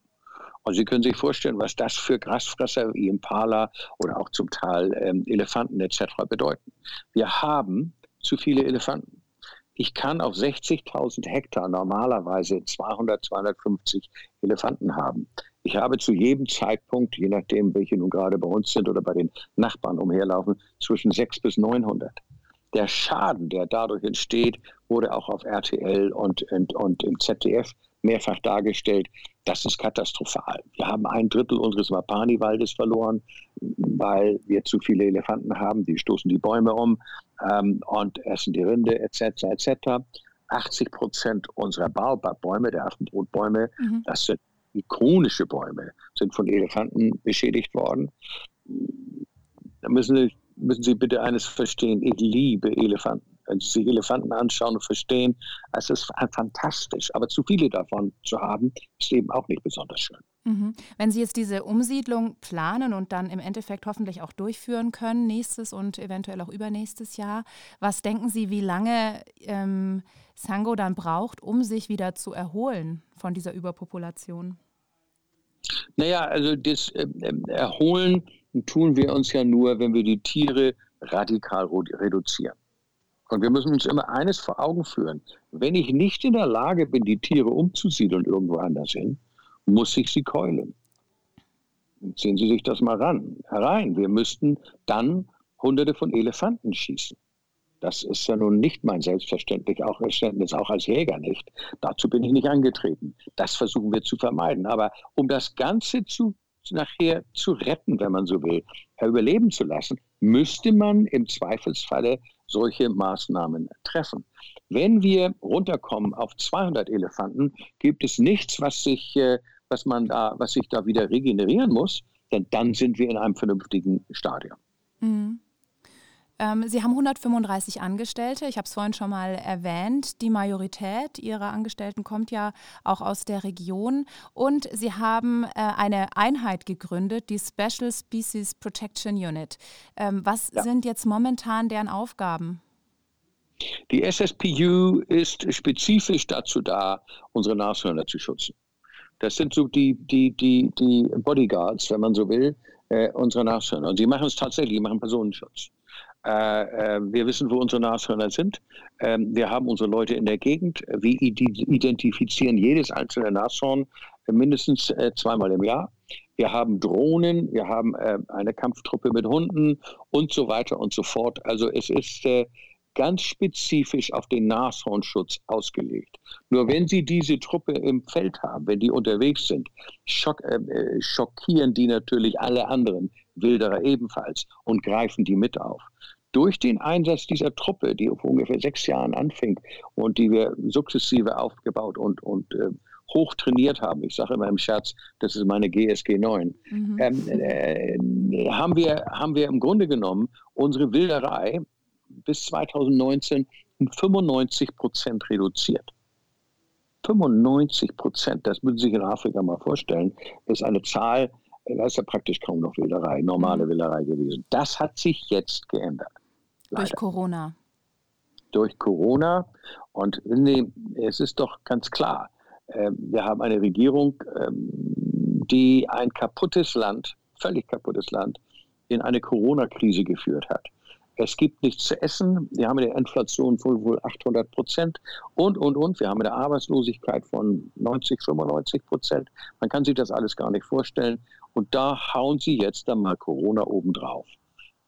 Und Sie können sich vorstellen, was das für Grasfresser wie Impala oder auch zum Teil ähm, Elefanten etc. bedeuten. Wir haben zu viele Elefanten. Ich kann auf 60.000 Hektar normalerweise 200, 250 Elefanten haben. Ich habe zu jedem Zeitpunkt, je nachdem, welche nun gerade bei uns sind oder bei den Nachbarn umherlaufen, zwischen 600 bis 900. Der Schaden, der dadurch entsteht, wurde auch auf RTL und, und, und im ZDF mehrfach dargestellt. Das ist katastrophal. Wir haben ein Drittel unseres Wapani-Waldes verloren, weil wir zu viele Elefanten haben. Die stoßen die Bäume um ähm, und essen die Rinde etc. etc. 80 Prozent unserer Baobab-Bäume, der Affenbrotbäume, mhm. das sind ikonische Bäume, sind von Elefanten beschädigt worden. Da müssen Sie, müssen Sie bitte eines verstehen. Ich liebe Elefanten. Wenn Sie sich Elefanten anschauen und verstehen, es ist fantastisch. Aber zu viele davon zu haben, ist eben auch nicht besonders schön. Mhm. Wenn Sie jetzt diese Umsiedlung planen und dann im Endeffekt hoffentlich auch durchführen können, nächstes und eventuell auch übernächstes Jahr, was denken Sie, wie lange ähm, Sango dann braucht, um sich wieder zu erholen von dieser Überpopulation? Naja, also das äh, Erholen tun wir uns ja nur, wenn wir die Tiere radikal reduzieren. Und wir müssen uns immer eines vor Augen führen. Wenn ich nicht in der Lage bin, die Tiere umzusiedeln irgendwo anders hin, muss ich sie keulen. Sehen Sie sich das mal ran, herein. Wir müssten dann hunderte von Elefanten schießen. Das ist ja nun nicht mein Selbstverständlich, auch Verständnis, auch als Jäger nicht. Dazu bin ich nicht angetreten. Das versuchen wir zu vermeiden. Aber um das Ganze zu, nachher zu retten, wenn man so will, überleben zu lassen, müsste man im Zweifelsfalle solche Maßnahmen treffen. Wenn wir runterkommen auf 200 Elefanten, gibt es nichts, was sich, äh, was man da, was sich da wieder regenerieren muss, denn dann sind wir in einem vernünftigen Stadium. Mhm. Ähm, Sie haben 135 Angestellte. Ich habe es vorhin schon mal erwähnt. Die Majorität Ihrer Angestellten kommt ja auch aus der Region. Und Sie haben äh, eine Einheit gegründet, die Special Species Protection Unit. Ähm, was ja. sind jetzt momentan deren Aufgaben? Die SSPU ist spezifisch dazu da, unsere Nashörner zu schützen. Das sind so die, die, die, die Bodyguards, wenn man so will, äh, unserer Nashörner. Und sie machen es tatsächlich, sie machen Personenschutz. Äh, äh, wir wissen, wo unsere Nashörner sind. Ähm, wir haben unsere Leute in der Gegend. Wir identifizieren jedes einzelne Nashorn mindestens äh, zweimal im Jahr. Wir haben Drohnen, wir haben eine Kampftruppe mit Hunden und so weiter und so fort. Also es ist ganz spezifisch auf den Nashornschutz ausgelegt. Nur wenn Sie diese Truppe im Feld haben, wenn die unterwegs sind, schock, äh, schockieren die natürlich alle anderen Wilderer ebenfalls und greifen die mit auf durch den Einsatz dieser Truppe, die vor ungefähr sechs Jahren anfing und die wir sukzessive aufgebaut und, und äh, hoch trainiert haben, ich sage immer im Scherz, das ist meine GSG 9, mhm. ähm, äh, haben, wir, haben wir im Grunde genommen unsere Wilderei bis 2019 um 95 Prozent reduziert. 95 Prozent, das müssen Sie sich in Afrika mal vorstellen, ist eine Zahl, da ist ja praktisch kaum noch Wilderei, normale mhm. Wilderei gewesen. Das hat sich jetzt geändert. Leider. Durch Corona. Durch Corona. Und nee, es ist doch ganz klar, äh, wir haben eine Regierung, äh, die ein kaputtes Land, völlig kaputtes Land, in eine Corona-Krise geführt hat. Es gibt nichts zu essen. Wir haben eine Inflation von wohl 800 Prozent und, und, und. Wir haben eine Arbeitslosigkeit von 90, 95 Prozent. Man kann sich das alles gar nicht vorstellen. Und da hauen sie jetzt dann mal Corona obendrauf.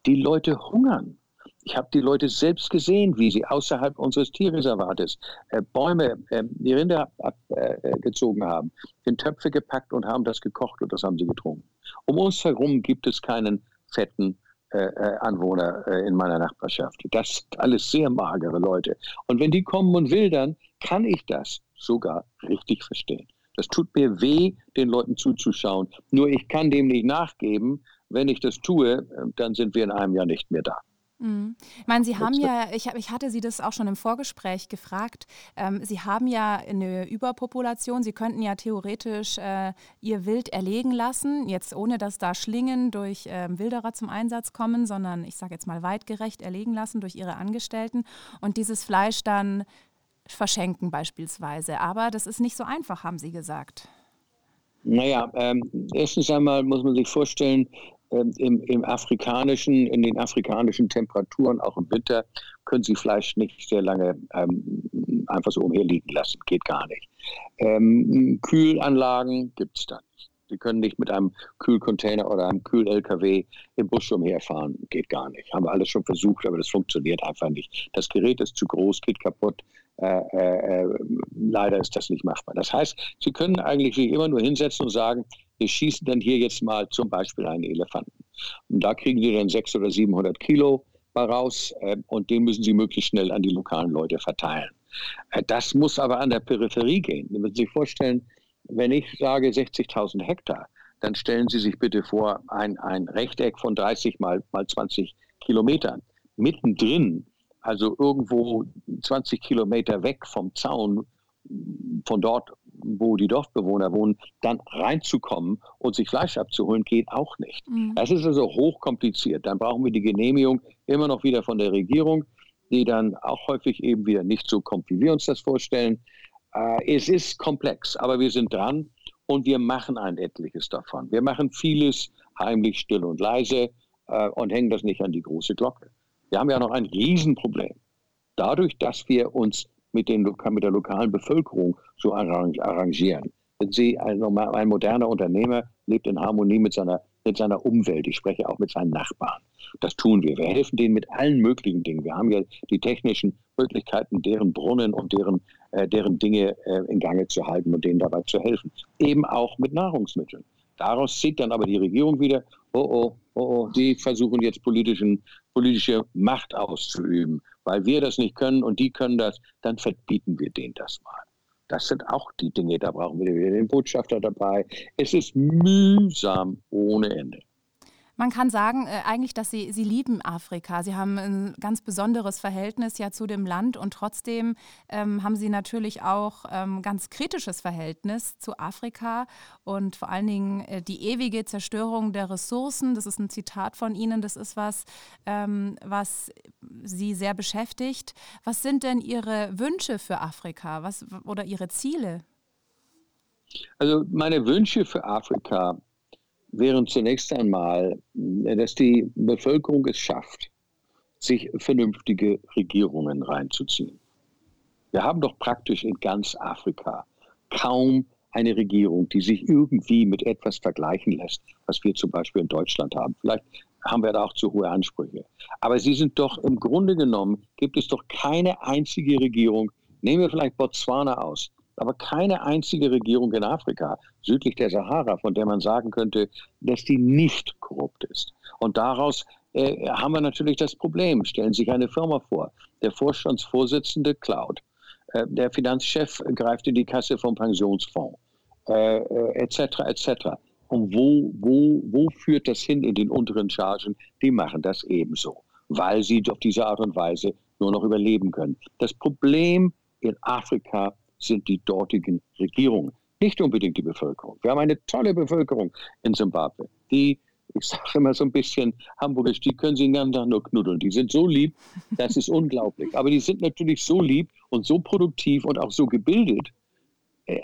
Die Leute hungern. Ich habe die Leute selbst gesehen, wie sie außerhalb unseres Tierreservates äh, Bäume, äh, die Rinder abgezogen äh, haben, in Töpfe gepackt und haben das gekocht und das haben sie getrunken. Um uns herum gibt es keinen fetten Anwohner äh, in meiner Nachbarschaft. Das sind alles sehr magere Leute. Und wenn die kommen und wildern, kann ich das sogar richtig verstehen. Das tut mir weh, den Leuten zuzuschauen. Nur ich kann dem nicht nachgeben. Wenn ich das tue, dann sind wir in einem Jahr nicht mehr da. Mhm. Ich meine, Sie haben ja, ich, ich hatte Sie das auch schon im Vorgespräch gefragt, ähm, Sie haben ja eine Überpopulation, Sie könnten ja theoretisch äh, Ihr Wild erlegen lassen, jetzt ohne dass da Schlingen durch äh, Wilderer zum Einsatz kommen, sondern ich sage jetzt mal weitgerecht erlegen lassen durch Ihre Angestellten und dieses Fleisch dann verschenken beispielsweise. Aber das ist nicht so einfach, haben Sie gesagt. Naja, ähm, erstens einmal muss man sich vorstellen, ähm, im, im, afrikanischen, in den afrikanischen Temperaturen, auch im Winter, können Sie Fleisch nicht sehr lange ähm, einfach so umherliegen lassen. Geht gar nicht. Ähm, Kühlanlagen gibt es da nicht. Sie können nicht mit einem Kühlcontainer oder einem Kühl-LKW im Busch umherfahren. Geht gar nicht. Haben wir alles schon versucht, aber das funktioniert einfach nicht. Das Gerät ist zu groß, geht kaputt. Äh, äh, äh leider ist das nicht machbar. Das heißt, Sie können eigentlich sich immer nur hinsetzen und sagen, wir schießen dann hier jetzt mal zum Beispiel einen Elefanten. Und da kriegen Sie dann 600 oder 700 Kilo raus äh, und den müssen Sie möglichst schnell an die lokalen Leute verteilen. Äh, das muss aber an der Peripherie gehen. Sie müssen sich vorstellen, wenn ich sage 60.000 Hektar, dann stellen Sie sich bitte vor, ein, ein Rechteck von 30 mal, mal 20 Kilometern. Mittendrin, also irgendwo 20 Kilometer weg vom Zaun, von dort wo die Dorfbewohner wohnen, dann reinzukommen und sich Fleisch abzuholen, geht auch nicht. Mhm. Das ist also hochkompliziert. Dann brauchen wir die Genehmigung immer noch wieder von der Regierung, die dann auch häufig eben wieder nicht so kommt, wie wir uns das vorstellen. Äh, es ist komplex, aber wir sind dran und wir machen ein etliches davon. Wir machen vieles heimlich, still und leise äh, und hängen das nicht an die große Glocke. Wir haben ja noch ein Riesenproblem. Dadurch, dass wir uns mit, den, mit der lokalen Bevölkerung so arrangieren. Sie, ein, ein moderner Unternehmer lebt in Harmonie mit seiner, mit seiner Umwelt. Ich spreche auch mit seinen Nachbarn. Das tun wir. Wir helfen denen mit allen möglichen Dingen. Wir haben ja die technischen Möglichkeiten, deren Brunnen und deren, äh, deren Dinge äh, in Gange zu halten und denen dabei zu helfen. Eben auch mit Nahrungsmitteln. Daraus sieht dann aber die Regierung wieder, oh oh, oh oh, die versuchen jetzt politischen, politische Macht auszuüben weil wir das nicht können und die können das, dann verbieten wir denen das mal. Das sind auch die Dinge, da brauchen wir wieder den Botschafter dabei. Es ist mühsam ohne Ende. Man kann sagen äh, eigentlich, dass Sie, Sie lieben Afrika. Sie haben ein ganz besonderes Verhältnis ja zu dem Land und trotzdem ähm, haben Sie natürlich auch ähm, ganz kritisches Verhältnis zu Afrika und vor allen Dingen äh, die ewige Zerstörung der Ressourcen. Das ist ein Zitat von Ihnen. Das ist was, ähm, was Sie sehr beschäftigt. Was sind denn Ihre Wünsche für Afrika was, oder Ihre Ziele? Also meine Wünsche für Afrika wären zunächst einmal, dass die Bevölkerung es schafft, sich vernünftige Regierungen reinzuziehen. Wir haben doch praktisch in ganz Afrika kaum eine Regierung, die sich irgendwie mit etwas vergleichen lässt, was wir zum Beispiel in Deutschland haben. Vielleicht haben wir da auch zu hohe Ansprüche. Aber sie sind doch im Grunde genommen, gibt es doch keine einzige Regierung, nehmen wir vielleicht Botswana aus, aber keine einzige Regierung in Afrika südlich der Sahara, von der man sagen könnte, dass die nicht korrupt ist. Und daraus äh, haben wir natürlich das Problem. Stellen Sie sich eine Firma vor. Der Vorstandsvorsitzende klaut. Äh, der Finanzchef greift in die Kasse vom Pensionsfonds, äh, etc. Äh, etc. Und wo, wo, wo führt das hin in den unteren Chargen? Die machen das ebenso, weil sie auf diese Art und Weise nur noch überleben können. Das Problem in Afrika sind die dortigen Regierungen, nicht unbedingt die Bevölkerung. Wir haben eine tolle Bevölkerung in Zimbabwe, die ich sage immer so ein bisschen hamburgisch, die können sie den ganzen Tag nur knuddeln. Die sind so lieb, das ist unglaublich. Aber die sind natürlich so lieb und so produktiv und auch so gebildet. Äh,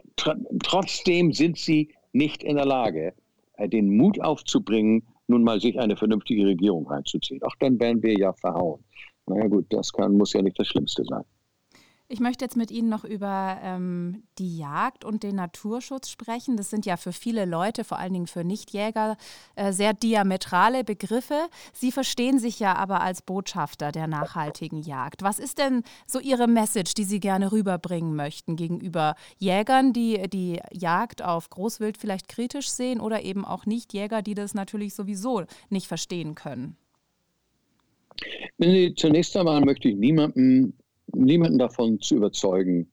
trotzdem sind sie nicht in der Lage, äh, den Mut aufzubringen, nun mal sich eine vernünftige Regierung reinzuziehen. Auch dann werden wir ja verhauen. Naja gut, das kann, muss ja nicht das Schlimmste sein. Ich möchte jetzt mit Ihnen noch über ähm, die Jagd und den Naturschutz sprechen. Das sind ja für viele Leute, vor allen Dingen für Nichtjäger, äh, sehr diametrale Begriffe. Sie verstehen sich ja aber als Botschafter der nachhaltigen Jagd. Was ist denn so Ihre Message, die Sie gerne rüberbringen möchten gegenüber Jägern, die die Jagd auf Großwild vielleicht kritisch sehen oder eben auch Nichtjäger, die das natürlich sowieso nicht verstehen können? Zunächst einmal möchte ich niemandem niemanden davon zu überzeugen,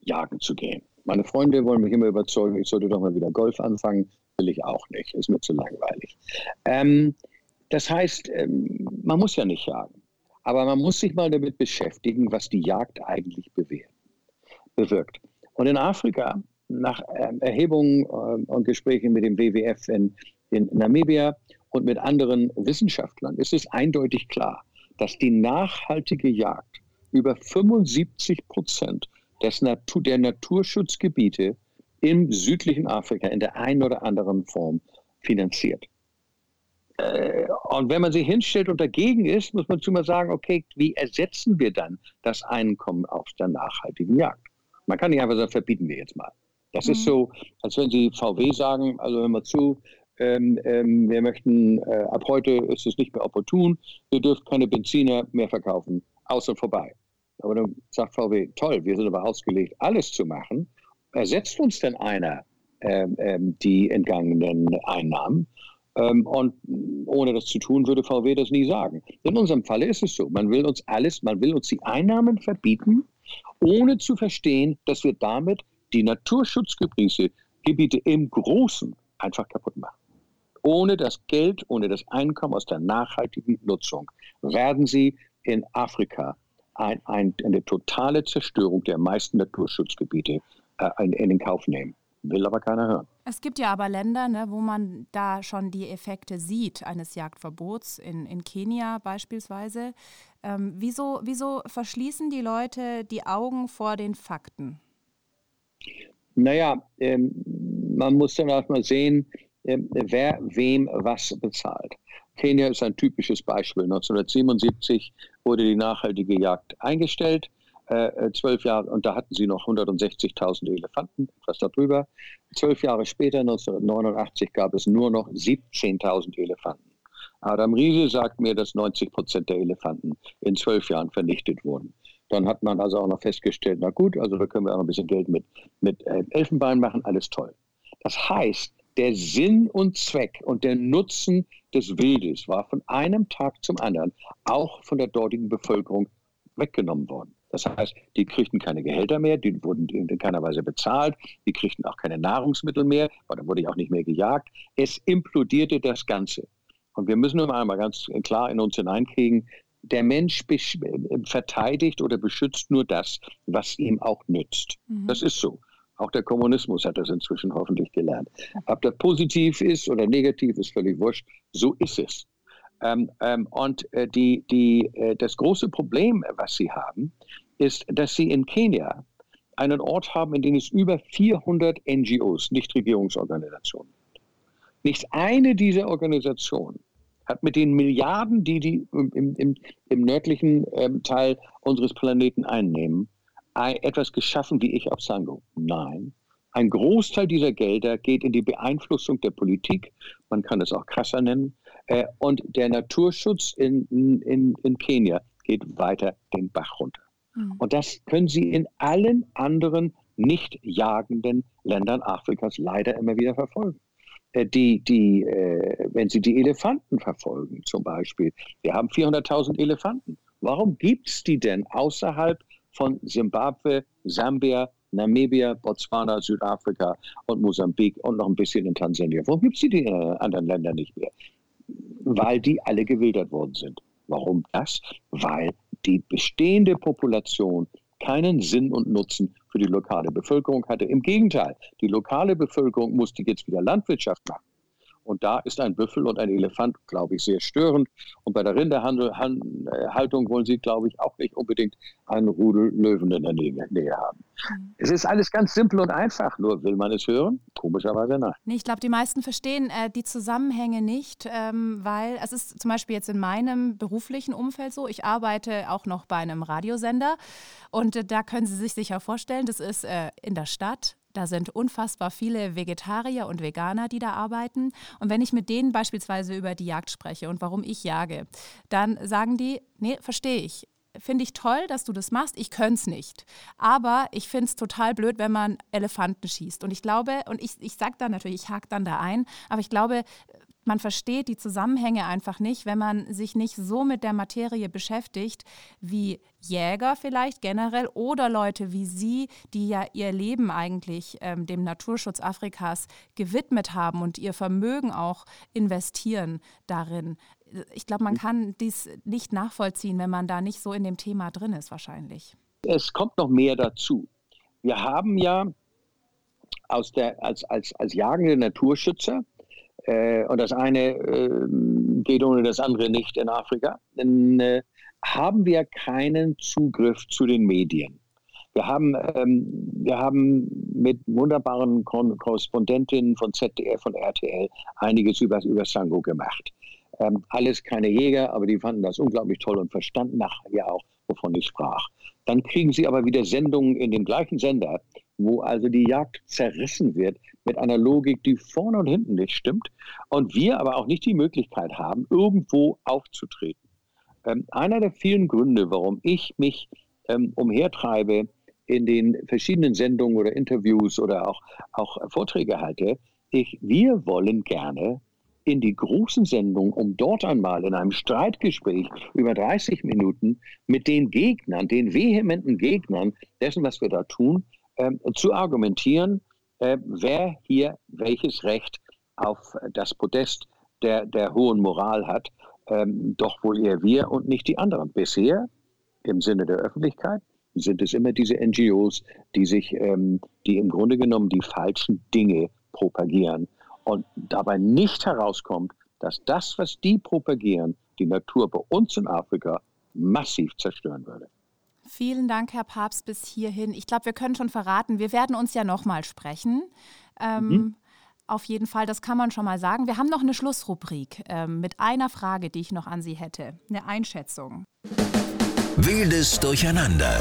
jagen zu gehen. Meine Freunde wollen mich immer überzeugen, ich sollte doch mal wieder Golf anfangen. Will ich auch nicht, ist mir zu langweilig. Ähm, das heißt, ähm, man muss ja nicht jagen. Aber man muss sich mal damit beschäftigen, was die Jagd eigentlich bewirkt. Und in Afrika, nach ähm, Erhebungen äh, und Gesprächen mit dem WWF in, in Namibia und mit anderen Wissenschaftlern, ist es eindeutig klar, dass die nachhaltige Jagd über 75 Prozent des Natur, der Naturschutzgebiete im südlichen Afrika in der einen oder anderen Form finanziert. Äh, und wenn man sich hinstellt und dagegen ist, muss man zu mal sagen, okay, wie ersetzen wir dann das Einkommen aus der nachhaltigen Jagd? Man kann nicht einfach sagen, verbieten wir jetzt mal. Das mhm. ist so, als wenn Sie VW sagen, also hör mal zu, ähm, ähm, wir möchten, äh, ab heute ist es nicht mehr opportun, ihr dürft keine Benziner mehr verkaufen, außer vorbei. Aber dann sagt VW, toll, wir sind aber ausgelegt, alles zu machen. Ersetzt uns denn einer ähm, ähm, die entgangenen Einnahmen? Ähm, und ohne das zu tun, würde VW das nie sagen. In unserem Falle ist es so, man will uns alles, man will uns die Einnahmen verbieten, ohne zu verstehen, dass wir damit die Naturschutzgebiete Gebiete im Großen einfach kaputt machen. Ohne das Geld, ohne das Einkommen aus der nachhaltigen Nutzung werden sie in Afrika ein, ein, eine totale Zerstörung der meisten Naturschutzgebiete äh, in, in den Kauf nehmen. Will aber keiner hören. Es gibt ja aber Länder, ne, wo man da schon die Effekte sieht eines Jagdverbots, in, in Kenia beispielsweise. Ähm, wieso, wieso verschließen die Leute die Augen vor den Fakten? Naja, ähm, man muss dann auch mal sehen, ähm, wer wem was bezahlt. Kenia ist ein typisches Beispiel. 1977 wurde die nachhaltige Jagd eingestellt. Äh, äh, zwölf Jahre, und da hatten sie noch 160.000 Elefanten, etwas darüber. Zwölf Jahre später, 1989, gab es nur noch 17.000 Elefanten. Adam Riese sagt mir, dass 90 Prozent der Elefanten in zwölf Jahren vernichtet wurden. Dann hat man also auch noch festgestellt, na gut, also da können wir auch ein bisschen Geld mit, mit äh, Elfenbein machen, alles toll. Das heißt, der Sinn und Zweck und der Nutzen des Wildes war von einem Tag zum anderen auch von der dortigen Bevölkerung weggenommen worden. Das heißt, die kriegten keine Gehälter mehr, die wurden in keiner Weise bezahlt, die kriegten auch keine Nahrungsmittel mehr, weil da wurde ich auch nicht mehr gejagt. Es implodierte das Ganze. Und wir müssen nun einmal ganz klar in uns hineinkriegen, der Mensch verteidigt oder beschützt nur das, was ihm auch nützt. Mhm. Das ist so. Auch der Kommunismus hat das inzwischen hoffentlich gelernt. Ob das positiv ist oder negativ, ist völlig wurscht. So ist es. Ähm, ähm, und äh, die, die, äh, das große Problem, was sie haben, ist, dass sie in Kenia einen Ort haben, in dem es über 400 NGOs, Nichtregierungsorganisationen gibt. Nicht eine dieser Organisationen hat mit den Milliarden, die die im, im, im nördlichen ähm, Teil unseres Planeten einnehmen, etwas geschaffen wie ich auf Sango? Nein. Ein Großteil dieser Gelder geht in die Beeinflussung der Politik, man kann es auch krasser nennen, äh, und der Naturschutz in, in, in Kenia geht weiter den Bach runter. Mhm. Und das können Sie in allen anderen nicht jagenden Ländern Afrikas leider immer wieder verfolgen. Äh, die, die, äh, wenn Sie die Elefanten verfolgen, zum Beispiel, wir haben 400.000 Elefanten. Warum gibt es die denn außerhalb von Simbabwe, Sambia, Namibia, Botswana, Südafrika und Mosambik und noch ein bisschen in Tansania. Warum gibt es die in anderen Ländern nicht mehr? Weil die alle gewildert worden sind. Warum das? Weil die bestehende Population keinen Sinn und Nutzen für die lokale Bevölkerung hatte. Im Gegenteil, die lokale Bevölkerung musste jetzt wieder Landwirtschaft machen. Und da ist ein Büffel und ein Elefant, glaube ich, sehr störend. Und bei der Rinderhaltung wollen sie, glaube ich, auch nicht unbedingt einen Rudel Löwen in der Nähe, haben. Mhm. Es ist alles ganz simpel und einfach, nur will man es hören? Komischerweise nein. Nee, ich glaube, die meisten verstehen äh, die Zusammenhänge nicht, ähm, weil es ist zum Beispiel jetzt in meinem beruflichen Umfeld so, ich arbeite auch noch bei einem Radiosender und äh, da können Sie sich sicher vorstellen, das ist äh, in der Stadt da sind unfassbar viele Vegetarier und Veganer, die da arbeiten. Und wenn ich mit denen beispielsweise über die Jagd spreche und warum ich jage, dann sagen die, nee, verstehe ich finde ich toll, dass du das machst. Ich könnte es nicht. Aber ich finde es total blöd, wenn man Elefanten schießt. Und ich glaube, und ich, ich sage dann natürlich, ich hake dann da ein, aber ich glaube, man versteht die Zusammenhänge einfach nicht, wenn man sich nicht so mit der Materie beschäftigt wie Jäger vielleicht generell oder Leute wie Sie, die ja ihr Leben eigentlich ähm, dem Naturschutz Afrikas gewidmet haben und ihr Vermögen auch investieren darin. Ich glaube, man kann dies nicht nachvollziehen, wenn man da nicht so in dem Thema drin ist, wahrscheinlich. Es kommt noch mehr dazu. Wir haben ja aus der, als, als, als jagende Naturschützer und das eine äh, geht ohne das andere nicht in Afrika, dann äh, haben wir keinen Zugriff zu den Medien. Wir haben, ähm, wir haben mit wunderbaren Korrespondentinnen von ZDF und RTL einiges über, über Sango gemacht. Ähm, alles keine Jäger, aber die fanden das unglaublich toll und verstanden nachher auch, wovon ich sprach. Dann kriegen sie aber wieder Sendungen in dem gleichen Sender, wo also die Jagd zerrissen wird mit einer Logik, die vorne und hinten nicht stimmt und wir aber auch nicht die Möglichkeit haben, irgendwo aufzutreten. Ähm, einer der vielen Gründe, warum ich mich ähm, umhertreibe in den verschiedenen Sendungen oder Interviews oder auch, auch Vorträge halte, ich, wir wollen gerne in die großen Sendungen, um dort einmal in einem Streitgespräch über 30 Minuten mit den Gegnern, den vehementen Gegnern dessen, was wir da tun, zu argumentieren, äh, wer hier welches Recht auf das Podest der, der hohen Moral hat, ähm, doch wohl eher wir und nicht die anderen. Bisher, im Sinne der Öffentlichkeit, sind es immer diese NGOs, die sich, ähm, die im Grunde genommen die falschen Dinge propagieren und dabei nicht herauskommt, dass das, was die propagieren, die Natur bei uns in Afrika massiv zerstören würde. Vielen Dank, Herr Papst, bis hierhin. Ich glaube, wir können schon verraten, wir werden uns ja nochmal sprechen. Ähm, mhm. Auf jeden Fall, das kann man schon mal sagen. Wir haben noch eine Schlussrubrik ähm, mit einer Frage, die ich noch an Sie hätte. Eine Einschätzung. Wildes Durcheinander.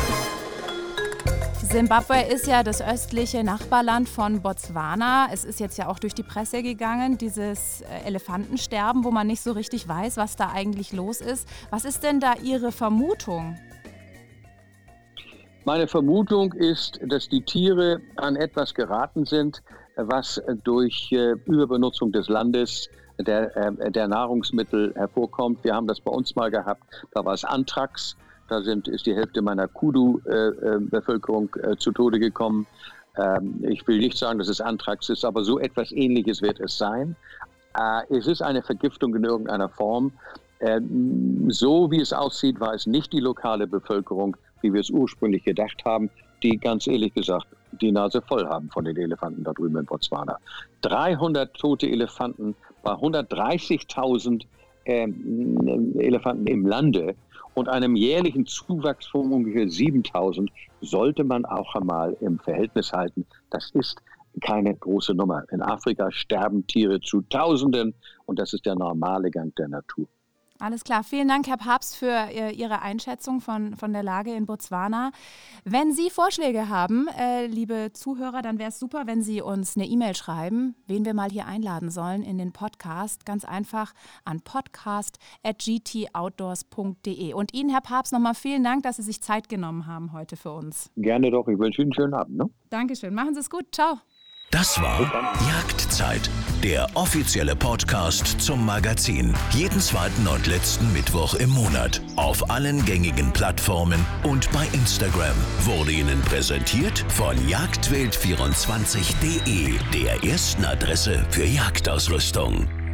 Simbabwe ist ja das östliche Nachbarland von Botswana. Es ist jetzt ja auch durch die Presse gegangen, dieses äh, Elefantensterben, wo man nicht so richtig weiß, was da eigentlich los ist. Was ist denn da Ihre Vermutung? Meine Vermutung ist, dass die Tiere an etwas geraten sind, was durch äh, Überbenutzung des Landes der, äh, der Nahrungsmittel hervorkommt. Wir haben das bei uns mal gehabt, da war es Anthrax, da sind, ist die Hälfte meiner Kudu-Bevölkerung äh, zu Tode gekommen. Ähm, ich will nicht sagen, dass es Anthrax ist, aber so etwas Ähnliches wird es sein. Es ist eine Vergiftung in irgendeiner Form. Ähm, so wie es aussieht, war es nicht die lokale Bevölkerung, wie wir es ursprünglich gedacht haben, die ganz ehrlich gesagt die Nase voll haben von den Elefanten da drüben in Botswana. 300 tote Elefanten bei 130.000 äh, Elefanten im Lande und einem jährlichen Zuwachs von ungefähr 7000 sollte man auch einmal im Verhältnis halten. Das ist keine große Nummer. In Afrika sterben Tiere zu Tausenden und das ist der normale Gang der Natur. Alles klar. Vielen Dank, Herr Papst, für äh, Ihre Einschätzung von, von der Lage in Botswana. Wenn Sie Vorschläge haben, äh, liebe Zuhörer, dann wäre es super, wenn Sie uns eine E-Mail schreiben, wen wir mal hier einladen sollen in den Podcast. Ganz einfach an podcast.gtoutdoors.de. Und Ihnen, Herr Papst, nochmal vielen Dank, dass Sie sich Zeit genommen haben heute für uns. Gerne doch. Ich wünsche Ihnen einen schönen Abend. Ne? Dankeschön. Machen Sie es gut. Ciao. Das war Jagdzeit, der offizielle Podcast zum Magazin. Jeden zweiten und letzten Mittwoch im Monat. Auf allen gängigen Plattformen und bei Instagram. Wurde Ihnen präsentiert von jagdwild24.de, der ersten Adresse für Jagdausrüstung.